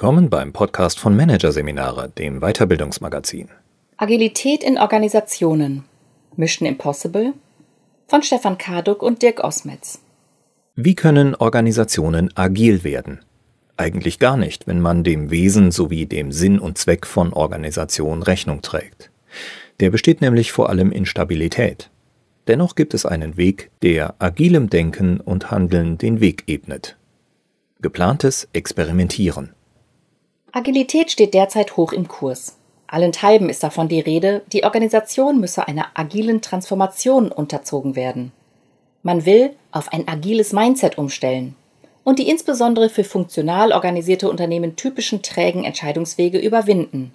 Willkommen beim Podcast von Managerseminare, dem Weiterbildungsmagazin. Agilität in Organisationen. Mission Impossible von Stefan Karduk und Dirk Osmetz. Wie können Organisationen agil werden? Eigentlich gar nicht, wenn man dem Wesen sowie dem Sinn und Zweck von Organisation Rechnung trägt. Der besteht nämlich vor allem in Stabilität. Dennoch gibt es einen Weg, der agilem Denken und Handeln den Weg ebnet. Geplantes Experimentieren. Agilität steht derzeit hoch im Kurs. Allenthalben ist davon die Rede, die Organisation müsse einer agilen Transformation unterzogen werden. Man will auf ein agiles Mindset umstellen und die insbesondere für funktional organisierte Unternehmen typischen trägen Entscheidungswege überwinden.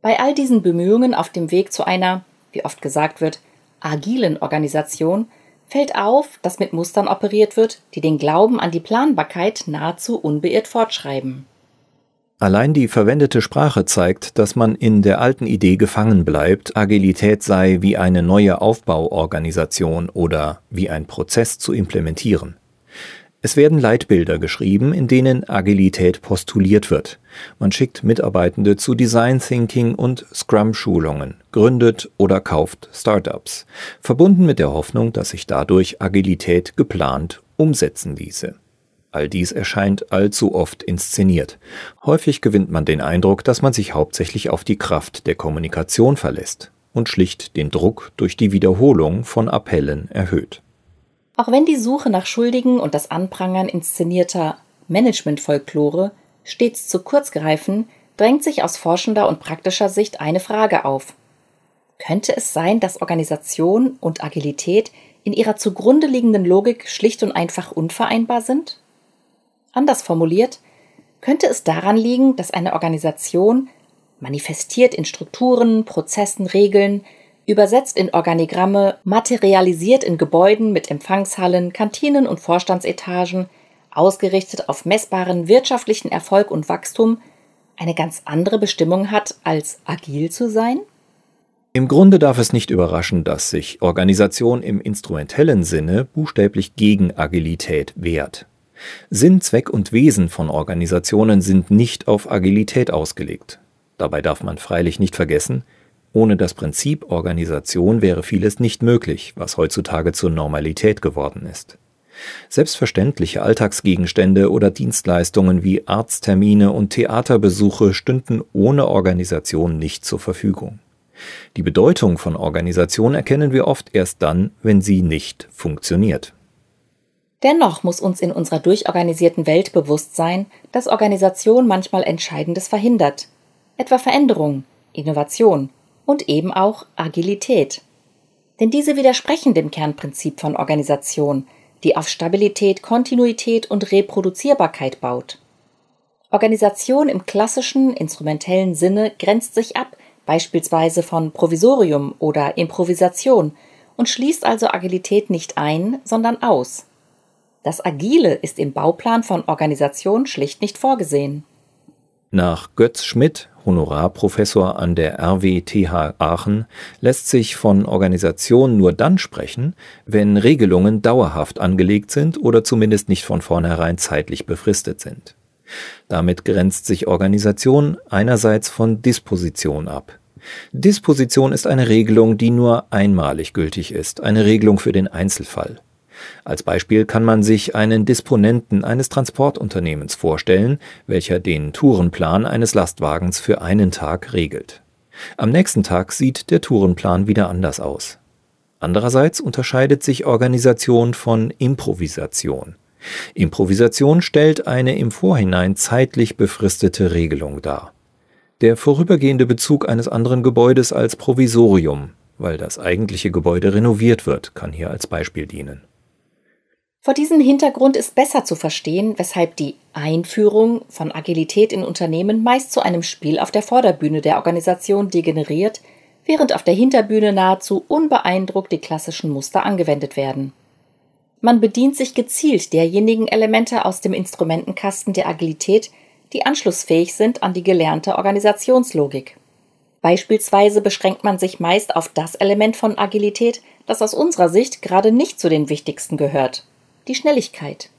Bei all diesen Bemühungen auf dem Weg zu einer, wie oft gesagt wird, agilen Organisation fällt auf, dass mit Mustern operiert wird, die den Glauben an die Planbarkeit nahezu unbeirrt fortschreiben. Allein die verwendete Sprache zeigt, dass man in der alten Idee gefangen bleibt, Agilität sei wie eine neue Aufbauorganisation oder wie ein Prozess zu implementieren. Es werden Leitbilder geschrieben, in denen Agilität postuliert wird. Man schickt Mitarbeitende zu Design Thinking und Scrum-Schulungen, gründet oder kauft Startups, verbunden mit der Hoffnung, dass sich dadurch Agilität geplant umsetzen ließe. All dies erscheint allzu oft inszeniert. Häufig gewinnt man den Eindruck, dass man sich hauptsächlich auf die Kraft der Kommunikation verlässt und schlicht den Druck durch die Wiederholung von Appellen erhöht. Auch wenn die Suche nach Schuldigen und das Anprangern inszenierter Management-Folklore stets zu kurz greifen, drängt sich aus forschender und praktischer Sicht eine Frage auf. Könnte es sein, dass Organisation und Agilität in ihrer zugrunde liegenden Logik schlicht und einfach unvereinbar sind? Anders formuliert, könnte es daran liegen, dass eine Organisation, manifestiert in Strukturen, Prozessen, Regeln, übersetzt in Organigramme, materialisiert in Gebäuden mit Empfangshallen, Kantinen und Vorstandsetagen, ausgerichtet auf messbaren wirtschaftlichen Erfolg und Wachstum, eine ganz andere Bestimmung hat, als agil zu sein? Im Grunde darf es nicht überraschen, dass sich Organisation im instrumentellen Sinne buchstäblich gegen Agilität wehrt. Sinn, Zweck und Wesen von Organisationen sind nicht auf Agilität ausgelegt. Dabei darf man freilich nicht vergessen, ohne das Prinzip Organisation wäre vieles nicht möglich, was heutzutage zur Normalität geworden ist. Selbstverständliche Alltagsgegenstände oder Dienstleistungen wie Arzttermine und Theaterbesuche stünden ohne Organisation nicht zur Verfügung. Die Bedeutung von Organisation erkennen wir oft erst dann, wenn sie nicht funktioniert. Dennoch muss uns in unserer durchorganisierten Welt bewusst sein, dass Organisation manchmal Entscheidendes verhindert, etwa Veränderung, Innovation und eben auch Agilität. Denn diese widersprechen dem Kernprinzip von Organisation, die auf Stabilität, Kontinuität und Reproduzierbarkeit baut. Organisation im klassischen instrumentellen Sinne grenzt sich ab, beispielsweise von Provisorium oder Improvisation, und schließt also Agilität nicht ein, sondern aus. Das Agile ist im Bauplan von Organisation schlicht nicht vorgesehen. Nach Götz Schmidt Honorarprofessor an der RWTH Aachen, lässt sich von Organisation nur dann sprechen, wenn Regelungen dauerhaft angelegt sind oder zumindest nicht von vornherein zeitlich befristet sind. Damit grenzt sich Organisation einerseits von Disposition ab. Disposition ist eine Regelung, die nur einmalig gültig ist, eine Regelung für den Einzelfall. Als Beispiel kann man sich einen Disponenten eines Transportunternehmens vorstellen, welcher den Tourenplan eines Lastwagens für einen Tag regelt. Am nächsten Tag sieht der Tourenplan wieder anders aus. Andererseits unterscheidet sich Organisation von Improvisation. Improvisation stellt eine im Vorhinein zeitlich befristete Regelung dar. Der vorübergehende Bezug eines anderen Gebäudes als Provisorium, weil das eigentliche Gebäude renoviert wird, kann hier als Beispiel dienen. Vor diesem Hintergrund ist besser zu verstehen, weshalb die Einführung von Agilität in Unternehmen meist zu einem Spiel auf der Vorderbühne der Organisation degeneriert, während auf der Hinterbühne nahezu unbeeindruckt die klassischen Muster angewendet werden. Man bedient sich gezielt derjenigen Elemente aus dem Instrumentenkasten der Agilität, die anschlussfähig sind an die gelernte Organisationslogik. Beispielsweise beschränkt man sich meist auf das Element von Agilität, das aus unserer Sicht gerade nicht zu den wichtigsten gehört, die Schnelligkeit.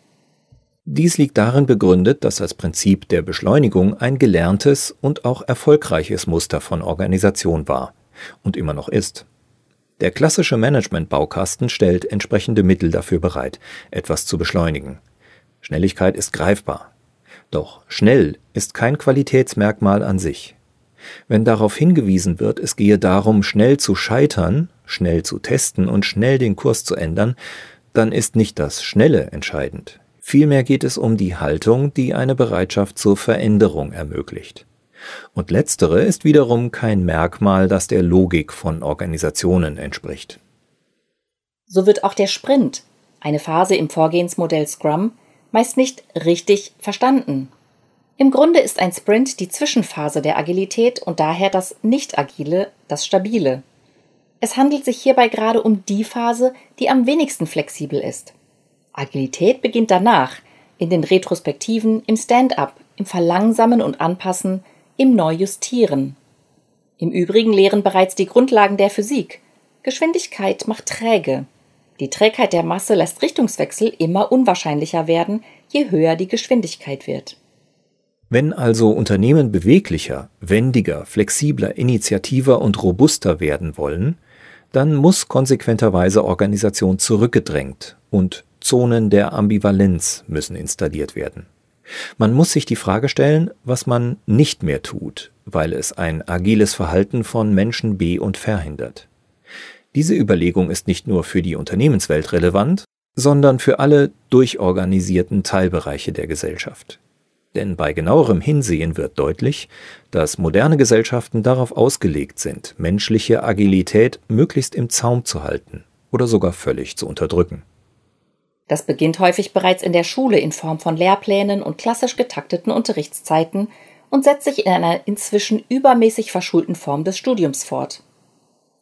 Dies liegt darin begründet, dass das Prinzip der Beschleunigung ein gelerntes und auch erfolgreiches Muster von Organisation war und immer noch ist. Der klassische Management-Baukasten stellt entsprechende Mittel dafür bereit, etwas zu beschleunigen. Schnelligkeit ist greifbar. Doch schnell ist kein Qualitätsmerkmal an sich. Wenn darauf hingewiesen wird, es gehe darum, schnell zu scheitern, schnell zu testen und schnell den Kurs zu ändern, dann ist nicht das Schnelle entscheidend. Vielmehr geht es um die Haltung, die eine Bereitschaft zur Veränderung ermöglicht. Und letztere ist wiederum kein Merkmal, das der Logik von Organisationen entspricht. So wird auch der Sprint, eine Phase im Vorgehensmodell Scrum, meist nicht richtig verstanden. Im Grunde ist ein Sprint die Zwischenphase der Agilität und daher das Nicht-Agile, das Stabile. Es handelt sich hierbei gerade um die Phase, die am wenigsten flexibel ist. Agilität beginnt danach, in den Retrospektiven, im Stand-up, im Verlangsamen und Anpassen, im Neujustieren. Im Übrigen lehren bereits die Grundlagen der Physik. Geschwindigkeit macht träge. Die Trägheit der Masse lässt Richtungswechsel immer unwahrscheinlicher werden, je höher die Geschwindigkeit wird. Wenn also Unternehmen beweglicher, wendiger, flexibler, initiativer und robuster werden wollen, dann muss konsequenterweise Organisation zurückgedrängt und Zonen der Ambivalenz müssen installiert werden. Man muss sich die Frage stellen, was man nicht mehr tut, weil es ein agiles Verhalten von Menschen be- und verhindert. Diese Überlegung ist nicht nur für die Unternehmenswelt relevant, sondern für alle durchorganisierten Teilbereiche der Gesellschaft. Denn bei genauerem Hinsehen wird deutlich, dass moderne Gesellschaften darauf ausgelegt sind, menschliche Agilität möglichst im Zaum zu halten oder sogar völlig zu unterdrücken. Das beginnt häufig bereits in der Schule in Form von Lehrplänen und klassisch getakteten Unterrichtszeiten und setzt sich in einer inzwischen übermäßig verschulten Form des Studiums fort.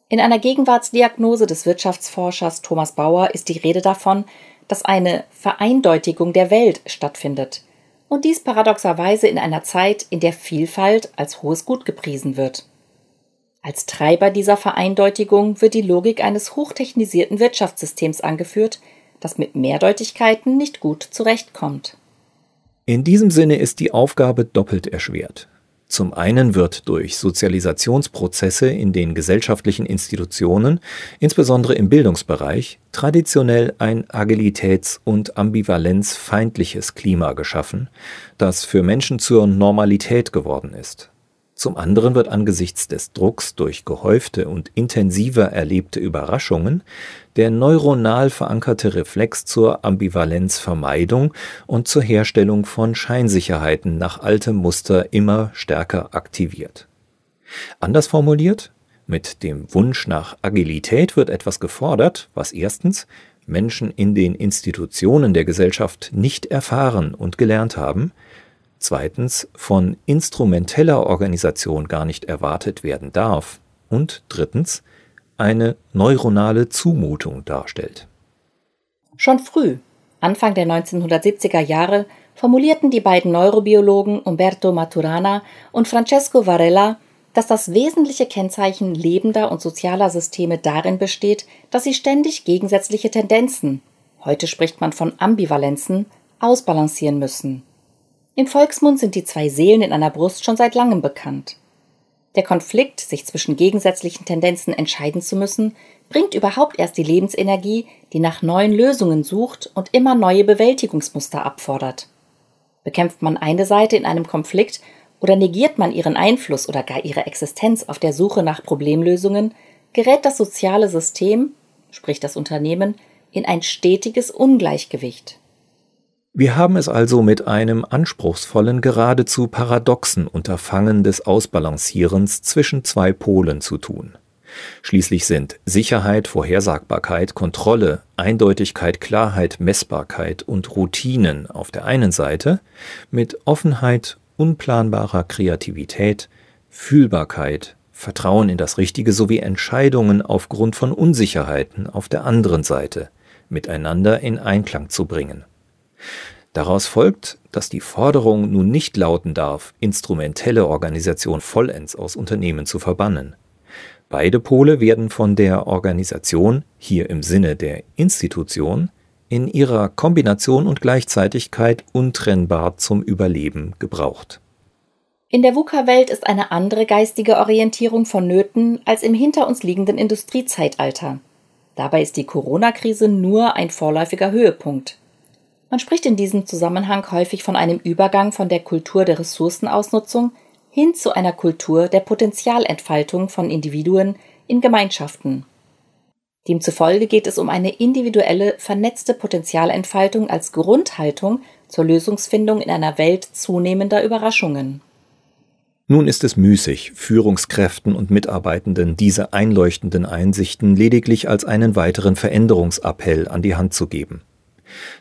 In einer Gegenwartsdiagnose des Wirtschaftsforschers Thomas Bauer ist die Rede davon, dass eine Vereindeutigung der Welt stattfindet, und dies paradoxerweise in einer Zeit, in der Vielfalt als hohes Gut gepriesen wird. Als Treiber dieser Vereindeutigung wird die Logik eines hochtechnisierten Wirtschaftssystems angeführt, das mit Mehrdeutigkeiten nicht gut zurechtkommt. In diesem Sinne ist die Aufgabe doppelt erschwert. Zum einen wird durch Sozialisationsprozesse in den gesellschaftlichen Institutionen, insbesondere im Bildungsbereich, traditionell ein agilitäts- und ambivalenzfeindliches Klima geschaffen, das für Menschen zur Normalität geworden ist. Zum anderen wird angesichts des Drucks durch gehäufte und intensiver erlebte Überraschungen der neuronal verankerte Reflex zur Ambivalenzvermeidung und zur Herstellung von Scheinsicherheiten nach altem Muster immer stärker aktiviert. Anders formuliert, mit dem Wunsch nach Agilität wird etwas gefordert, was erstens Menschen in den Institutionen der Gesellschaft nicht erfahren und gelernt haben, zweitens von instrumenteller Organisation gar nicht erwartet werden darf und drittens eine neuronale Zumutung darstellt. Schon früh, Anfang der 1970er Jahre, formulierten die beiden Neurobiologen Umberto Maturana und Francesco Varela, dass das wesentliche Kennzeichen lebender und sozialer Systeme darin besteht, dass sie ständig gegensätzliche Tendenzen, heute spricht man von Ambivalenzen, ausbalancieren müssen. Im Volksmund sind die zwei Seelen in einer Brust schon seit langem bekannt. Der Konflikt, sich zwischen gegensätzlichen Tendenzen entscheiden zu müssen, bringt überhaupt erst die Lebensenergie, die nach neuen Lösungen sucht und immer neue Bewältigungsmuster abfordert. Bekämpft man eine Seite in einem Konflikt oder negiert man ihren Einfluss oder gar ihre Existenz auf der Suche nach Problemlösungen, gerät das soziale System, sprich das Unternehmen, in ein stetiges Ungleichgewicht. Wir haben es also mit einem anspruchsvollen, geradezu paradoxen Unterfangen des Ausbalancierens zwischen zwei Polen zu tun. Schließlich sind Sicherheit, Vorhersagbarkeit, Kontrolle, Eindeutigkeit, Klarheit, Messbarkeit und Routinen auf der einen Seite mit Offenheit, unplanbarer Kreativität, Fühlbarkeit, Vertrauen in das Richtige sowie Entscheidungen aufgrund von Unsicherheiten auf der anderen Seite miteinander in Einklang zu bringen. Daraus folgt, dass die Forderung nun nicht lauten darf, instrumentelle Organisation vollends aus Unternehmen zu verbannen. Beide Pole werden von der Organisation, hier im Sinne der Institution, in ihrer Kombination und Gleichzeitigkeit untrennbar zum Überleben gebraucht. In der VUCA-Welt ist eine andere geistige Orientierung vonnöten als im hinter uns liegenden Industriezeitalter. Dabei ist die Corona-Krise nur ein vorläufiger Höhepunkt. Man spricht in diesem Zusammenhang häufig von einem Übergang von der Kultur der Ressourcenausnutzung hin zu einer Kultur der Potenzialentfaltung von Individuen in Gemeinschaften. Demzufolge geht es um eine individuelle, vernetzte Potenzialentfaltung als Grundhaltung zur Lösungsfindung in einer Welt zunehmender Überraschungen. Nun ist es müßig, Führungskräften und Mitarbeitenden diese einleuchtenden Einsichten lediglich als einen weiteren Veränderungsappell an die Hand zu geben.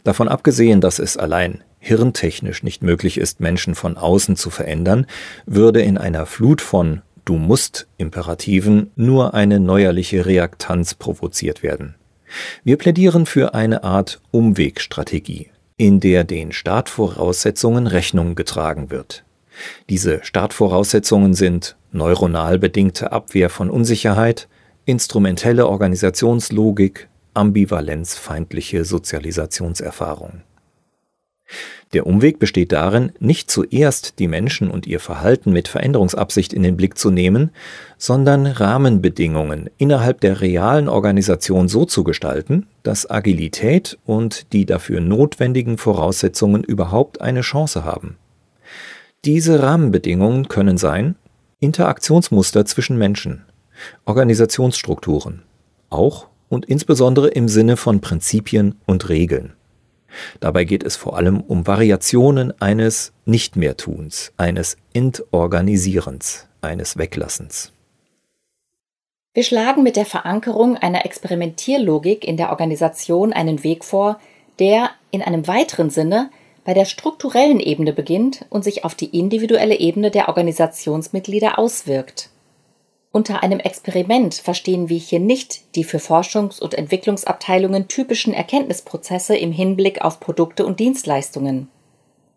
Davon abgesehen, dass es allein hirntechnisch nicht möglich ist, Menschen von außen zu verändern, würde in einer Flut von Du musst Imperativen nur eine neuerliche Reaktanz provoziert werden. Wir plädieren für eine Art Umwegstrategie, in der den Startvoraussetzungen Rechnung getragen wird. Diese Startvoraussetzungen sind neuronal bedingte Abwehr von Unsicherheit, instrumentelle Organisationslogik, ambivalenzfeindliche Sozialisationserfahrung. Der Umweg besteht darin, nicht zuerst die Menschen und ihr Verhalten mit Veränderungsabsicht in den Blick zu nehmen, sondern Rahmenbedingungen innerhalb der realen Organisation so zu gestalten, dass Agilität und die dafür notwendigen Voraussetzungen überhaupt eine Chance haben. Diese Rahmenbedingungen können sein Interaktionsmuster zwischen Menschen, Organisationsstrukturen, auch und insbesondere im Sinne von Prinzipien und Regeln. Dabei geht es vor allem um Variationen eines Nicht-mehr-Tuns, eines Entorganisierens, eines Weglassens. Wir schlagen mit der Verankerung einer Experimentierlogik in der Organisation einen Weg vor, der in einem weiteren Sinne bei der strukturellen Ebene beginnt und sich auf die individuelle Ebene der Organisationsmitglieder auswirkt. Unter einem Experiment verstehen wir hier nicht die für Forschungs- und Entwicklungsabteilungen typischen Erkenntnisprozesse im Hinblick auf Produkte und Dienstleistungen.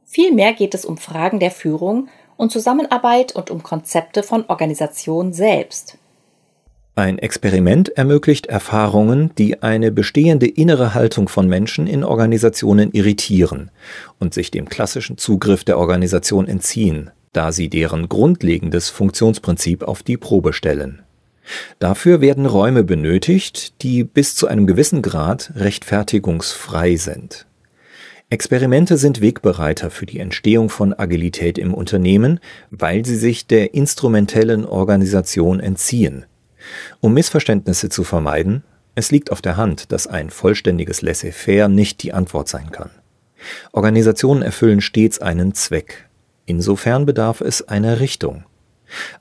Vielmehr geht es um Fragen der Führung und Zusammenarbeit und um Konzepte von Organisation selbst. Ein Experiment ermöglicht Erfahrungen, die eine bestehende innere Haltung von Menschen in Organisationen irritieren und sich dem klassischen Zugriff der Organisation entziehen, da sie deren grundlegendes Funktionsprinzip auf die Probe stellen. Dafür werden Räume benötigt, die bis zu einem gewissen Grad rechtfertigungsfrei sind. Experimente sind Wegbereiter für die Entstehung von Agilität im Unternehmen, weil sie sich der instrumentellen Organisation entziehen um Missverständnisse zu vermeiden, es liegt auf der Hand, dass ein vollständiges Laissez-faire nicht die Antwort sein kann. Organisationen erfüllen stets einen Zweck. Insofern bedarf es einer Richtung.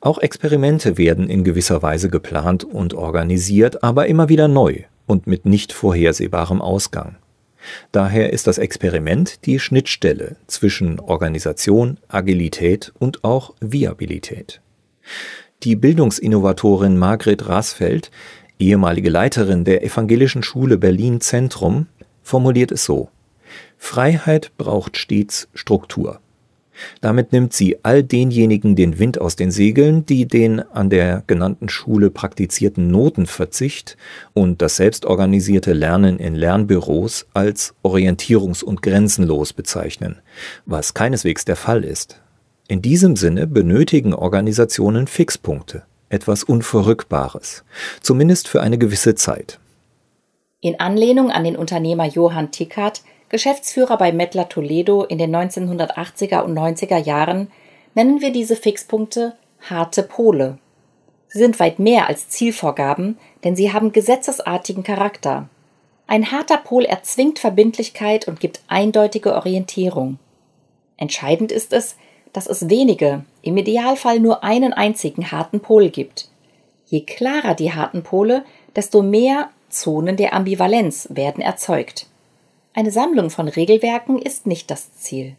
Auch Experimente werden in gewisser Weise geplant und organisiert, aber immer wieder neu und mit nicht vorhersehbarem Ausgang. Daher ist das Experiment die Schnittstelle zwischen Organisation, Agilität und auch Viabilität. Die Bildungsinnovatorin Margret Rasfeld, ehemalige Leiterin der Evangelischen Schule Berlin Zentrum, formuliert es so Freiheit braucht stets Struktur. Damit nimmt sie all denjenigen den Wind aus den Segeln, die den an der genannten Schule praktizierten Notenverzicht und das selbstorganisierte Lernen in Lernbüros als orientierungs- und grenzenlos bezeichnen, was keineswegs der Fall ist. In diesem Sinne benötigen Organisationen Fixpunkte, etwas Unverrückbares, zumindest für eine gewisse Zeit. In Anlehnung an den Unternehmer Johann Tickert, Geschäftsführer bei Mettler Toledo in den 1980er und 90er Jahren, nennen wir diese Fixpunkte harte Pole. Sie sind weit mehr als Zielvorgaben, denn sie haben gesetzesartigen Charakter. Ein harter Pol erzwingt Verbindlichkeit und gibt eindeutige Orientierung. Entscheidend ist es, dass es wenige, im Idealfall nur einen einzigen harten Pol gibt. Je klarer die harten Pole, desto mehr Zonen der Ambivalenz werden erzeugt. Eine Sammlung von Regelwerken ist nicht das Ziel.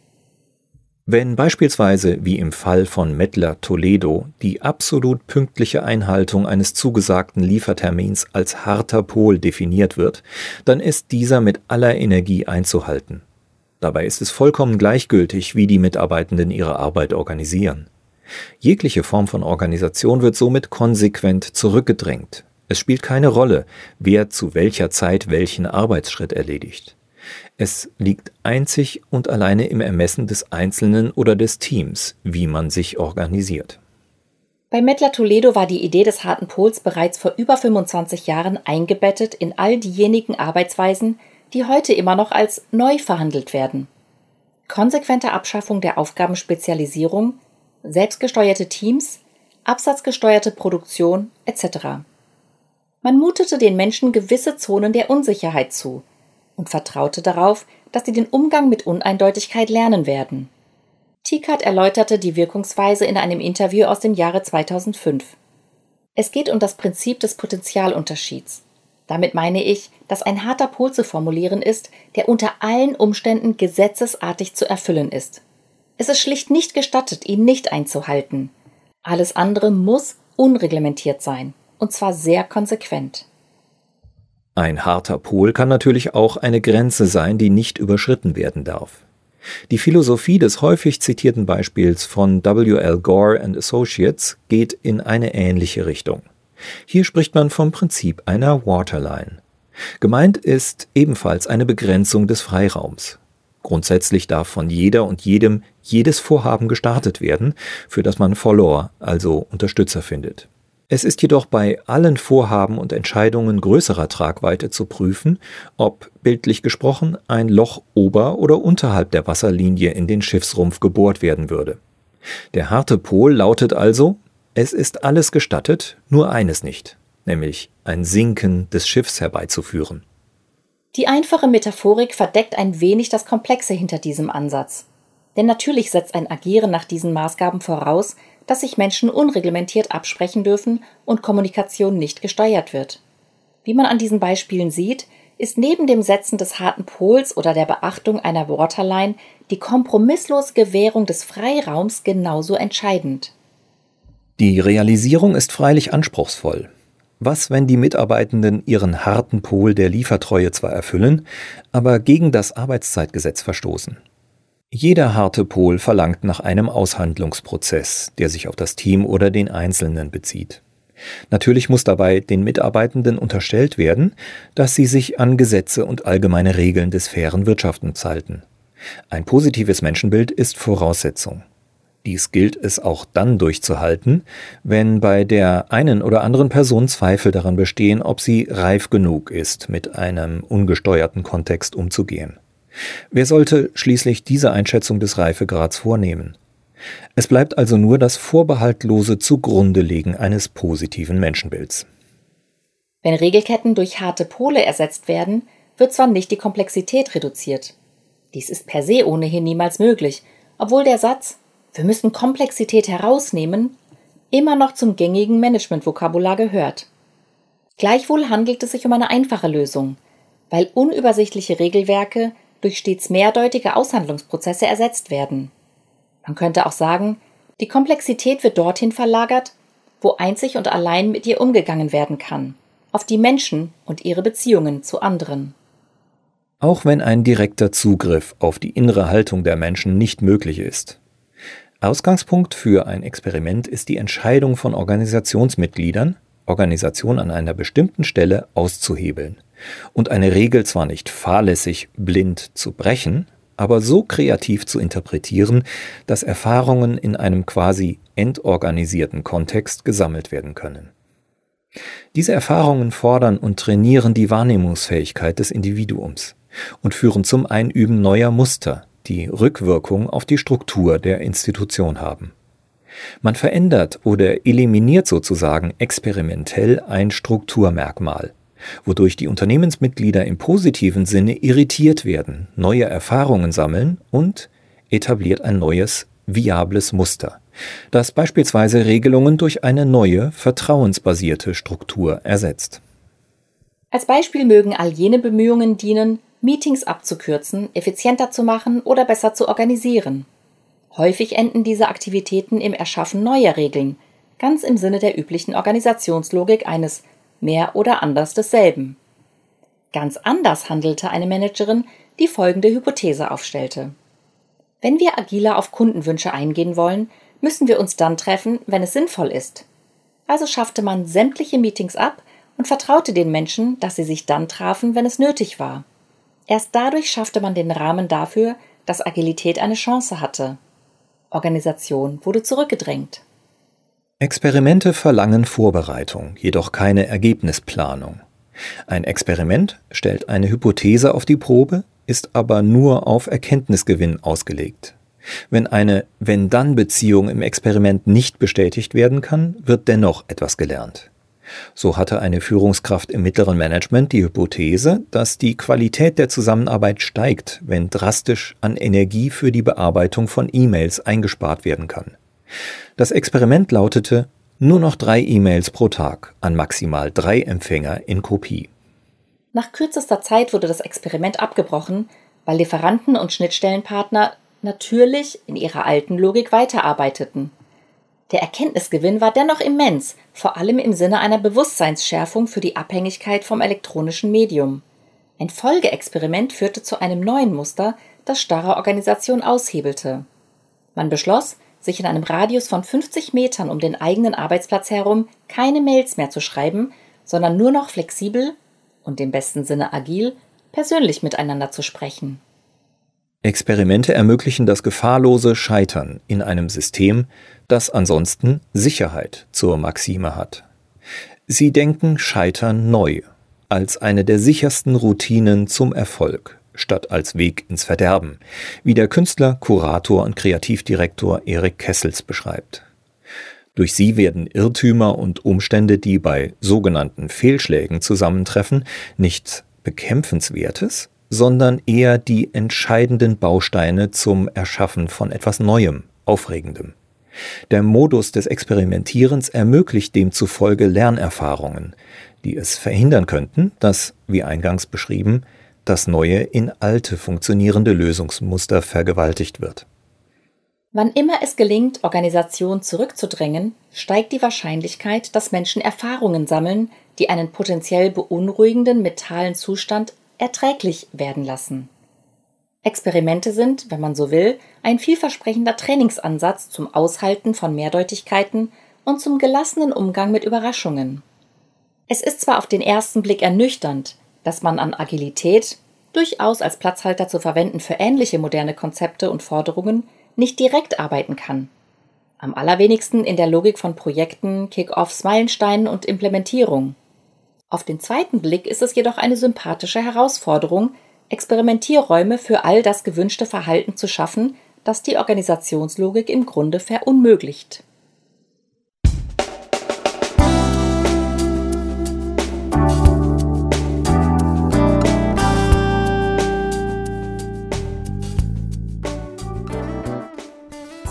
Wenn beispielsweise, wie im Fall von Mettler Toledo, die absolut pünktliche Einhaltung eines zugesagten Liefertermins als harter Pol definiert wird, dann ist dieser mit aller Energie einzuhalten. Dabei ist es vollkommen gleichgültig, wie die Mitarbeitenden ihre Arbeit organisieren. Jegliche Form von Organisation wird somit konsequent zurückgedrängt. Es spielt keine Rolle, wer zu welcher Zeit welchen Arbeitsschritt erledigt. Es liegt einzig und alleine im Ermessen des Einzelnen oder des Teams, wie man sich organisiert. Bei Mettler Toledo war die Idee des harten Pols bereits vor über 25 Jahren eingebettet in all diejenigen Arbeitsweisen, die heute immer noch als neu verhandelt werden. Konsequente Abschaffung der Aufgabenspezialisierung, selbstgesteuerte Teams, absatzgesteuerte Produktion etc. Man mutete den Menschen gewisse Zonen der Unsicherheit zu und vertraute darauf, dass sie den Umgang mit Uneindeutigkeit lernen werden. Tikat erläuterte die Wirkungsweise in einem Interview aus dem Jahre 2005. Es geht um das Prinzip des Potentialunterschieds. Damit meine ich, dass ein harter Pol zu formulieren ist, der unter allen Umständen gesetzesartig zu erfüllen ist. Es ist schlicht nicht gestattet, ihn nicht einzuhalten. Alles andere muss unreglementiert sein, und zwar sehr konsequent. Ein harter Pol kann natürlich auch eine Grenze sein, die nicht überschritten werden darf. Die Philosophie des häufig zitierten Beispiels von W. L. Gore and Associates geht in eine ähnliche Richtung. Hier spricht man vom Prinzip einer Waterline. Gemeint ist ebenfalls eine Begrenzung des Freiraums. Grundsätzlich darf von jeder und jedem jedes Vorhaben gestartet werden, für das man Follower, also Unterstützer findet. Es ist jedoch bei allen Vorhaben und Entscheidungen größerer Tragweite zu prüfen, ob, bildlich gesprochen, ein Loch ober oder unterhalb der Wasserlinie in den Schiffsrumpf gebohrt werden würde. Der harte Pol lautet also, es ist alles gestattet, nur eines nicht, nämlich ein Sinken des Schiffs herbeizuführen. Die einfache Metaphorik verdeckt ein wenig das Komplexe hinter diesem Ansatz. Denn natürlich setzt ein Agieren nach diesen Maßgaben voraus, dass sich Menschen unreglementiert absprechen dürfen und Kommunikation nicht gesteuert wird. Wie man an diesen Beispielen sieht, ist neben dem Setzen des harten Pols oder der Beachtung einer Waterline die kompromisslose Gewährung des Freiraums genauso entscheidend. Die Realisierung ist freilich anspruchsvoll, was, wenn die Mitarbeitenden ihren harten Pol der Liefertreue zwar erfüllen, aber gegen das Arbeitszeitgesetz verstoßen? Jeder harte Pol verlangt nach einem Aushandlungsprozess, der sich auf das Team oder den Einzelnen bezieht. Natürlich muss dabei den Mitarbeitenden unterstellt werden, dass sie sich an Gesetze und allgemeine Regeln des fairen Wirtschaftens halten. Ein positives Menschenbild ist Voraussetzung. Dies gilt es auch dann durchzuhalten, wenn bei der einen oder anderen Person Zweifel daran bestehen, ob sie reif genug ist, mit einem ungesteuerten Kontext umzugehen. Wer sollte schließlich diese Einschätzung des Reifegrads vornehmen? Es bleibt also nur das vorbehaltlose Zugrundelegen eines positiven Menschenbilds. Wenn Regelketten durch harte Pole ersetzt werden, wird zwar nicht die Komplexität reduziert. Dies ist per se ohnehin niemals möglich, obwohl der Satz wir müssen Komplexität herausnehmen, immer noch zum gängigen Management-Vokabular gehört. Gleichwohl handelt es sich um eine einfache Lösung, weil unübersichtliche Regelwerke durch stets mehrdeutige Aushandlungsprozesse ersetzt werden. Man könnte auch sagen, die Komplexität wird dorthin verlagert, wo einzig und allein mit ihr umgegangen werden kann, auf die Menschen und ihre Beziehungen zu anderen. Auch wenn ein direkter Zugriff auf die innere Haltung der Menschen nicht möglich ist, Ausgangspunkt für ein Experiment ist die Entscheidung von Organisationsmitgliedern, Organisation an einer bestimmten Stelle auszuhebeln und eine Regel zwar nicht fahrlässig blind zu brechen, aber so kreativ zu interpretieren, dass Erfahrungen in einem quasi entorganisierten Kontext gesammelt werden können. Diese Erfahrungen fordern und trainieren die Wahrnehmungsfähigkeit des Individuums und führen zum Einüben neuer Muster, die Rückwirkung auf die Struktur der Institution haben. Man verändert oder eliminiert sozusagen experimentell ein Strukturmerkmal, wodurch die Unternehmensmitglieder im positiven Sinne irritiert werden, neue Erfahrungen sammeln und etabliert ein neues, viables Muster, das beispielsweise Regelungen durch eine neue, vertrauensbasierte Struktur ersetzt. Als Beispiel mögen all jene Bemühungen dienen, Meetings abzukürzen, effizienter zu machen oder besser zu organisieren. Häufig enden diese Aktivitäten im Erschaffen neuer Regeln, ganz im Sinne der üblichen Organisationslogik eines mehr oder anders desselben. Ganz anders handelte eine Managerin, die folgende Hypothese aufstellte. Wenn wir agiler auf Kundenwünsche eingehen wollen, müssen wir uns dann treffen, wenn es sinnvoll ist. Also schaffte man sämtliche Meetings ab und vertraute den Menschen, dass sie sich dann trafen, wenn es nötig war. Erst dadurch schaffte man den Rahmen dafür, dass Agilität eine Chance hatte. Organisation wurde zurückgedrängt. Experimente verlangen Vorbereitung, jedoch keine Ergebnisplanung. Ein Experiment stellt eine Hypothese auf die Probe, ist aber nur auf Erkenntnisgewinn ausgelegt. Wenn eine Wenn-Dann-Beziehung im Experiment nicht bestätigt werden kann, wird dennoch etwas gelernt. So hatte eine Führungskraft im mittleren Management die Hypothese, dass die Qualität der Zusammenarbeit steigt, wenn drastisch an Energie für die Bearbeitung von E-Mails eingespart werden kann. Das Experiment lautete nur noch drei E-Mails pro Tag an maximal drei Empfänger in Kopie. Nach kürzester Zeit wurde das Experiment abgebrochen, weil Lieferanten und Schnittstellenpartner natürlich in ihrer alten Logik weiterarbeiteten. Der Erkenntnisgewinn war dennoch immens, vor allem im Sinne einer Bewusstseinsschärfung für die Abhängigkeit vom elektronischen Medium. Ein Folgeexperiment führte zu einem neuen Muster, das starre Organisation aushebelte. Man beschloss, sich in einem Radius von 50 Metern um den eigenen Arbeitsplatz herum keine Mails mehr zu schreiben, sondern nur noch flexibel und im besten Sinne agil persönlich miteinander zu sprechen. Experimente ermöglichen das gefahrlose Scheitern in einem System, das ansonsten Sicherheit zur Maxime hat. Sie denken Scheitern neu, als eine der sichersten Routinen zum Erfolg, statt als Weg ins Verderben, wie der Künstler, Kurator und Kreativdirektor Erik Kessels beschreibt. Durch sie werden Irrtümer und Umstände, die bei sogenannten Fehlschlägen zusammentreffen, nichts Bekämpfenswertes, sondern eher die entscheidenden Bausteine zum Erschaffen von etwas Neuem, Aufregendem. Der Modus des Experimentierens ermöglicht demzufolge Lernerfahrungen, die es verhindern könnten, dass, wie eingangs beschrieben, das Neue in alte funktionierende Lösungsmuster vergewaltigt wird. Wann immer es gelingt, Organisation zurückzudrängen, steigt die Wahrscheinlichkeit, dass Menschen Erfahrungen sammeln, die einen potenziell beunruhigenden mentalen Zustand erträglich werden lassen. Experimente sind, wenn man so will, ein vielversprechender Trainingsansatz zum Aushalten von Mehrdeutigkeiten und zum gelassenen Umgang mit Überraschungen. Es ist zwar auf den ersten Blick ernüchternd, dass man an Agilität, durchaus als Platzhalter zu verwenden für ähnliche moderne Konzepte und Forderungen, nicht direkt arbeiten kann. Am allerwenigsten in der Logik von Projekten, Kick-offs, Meilensteinen und Implementierung. Auf den zweiten Blick ist es jedoch eine sympathische Herausforderung, Experimentierräume für all das gewünschte Verhalten zu schaffen, das die Organisationslogik im Grunde verunmöglicht.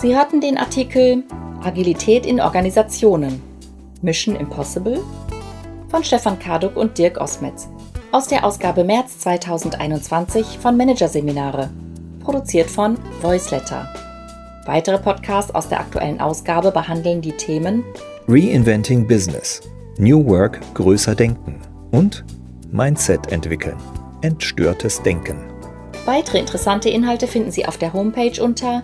Sie hatten den Artikel Agilität in Organisationen. Mission Impossible von Stefan Karduk und Dirk Osmetz aus der Ausgabe März 2021 von Managerseminare, produziert von Voiceletter. Weitere Podcasts aus der aktuellen Ausgabe behandeln die Themen Reinventing Business, New Work größer denken und Mindset entwickeln, entstörtes Denken. Weitere interessante Inhalte finden Sie auf der Homepage unter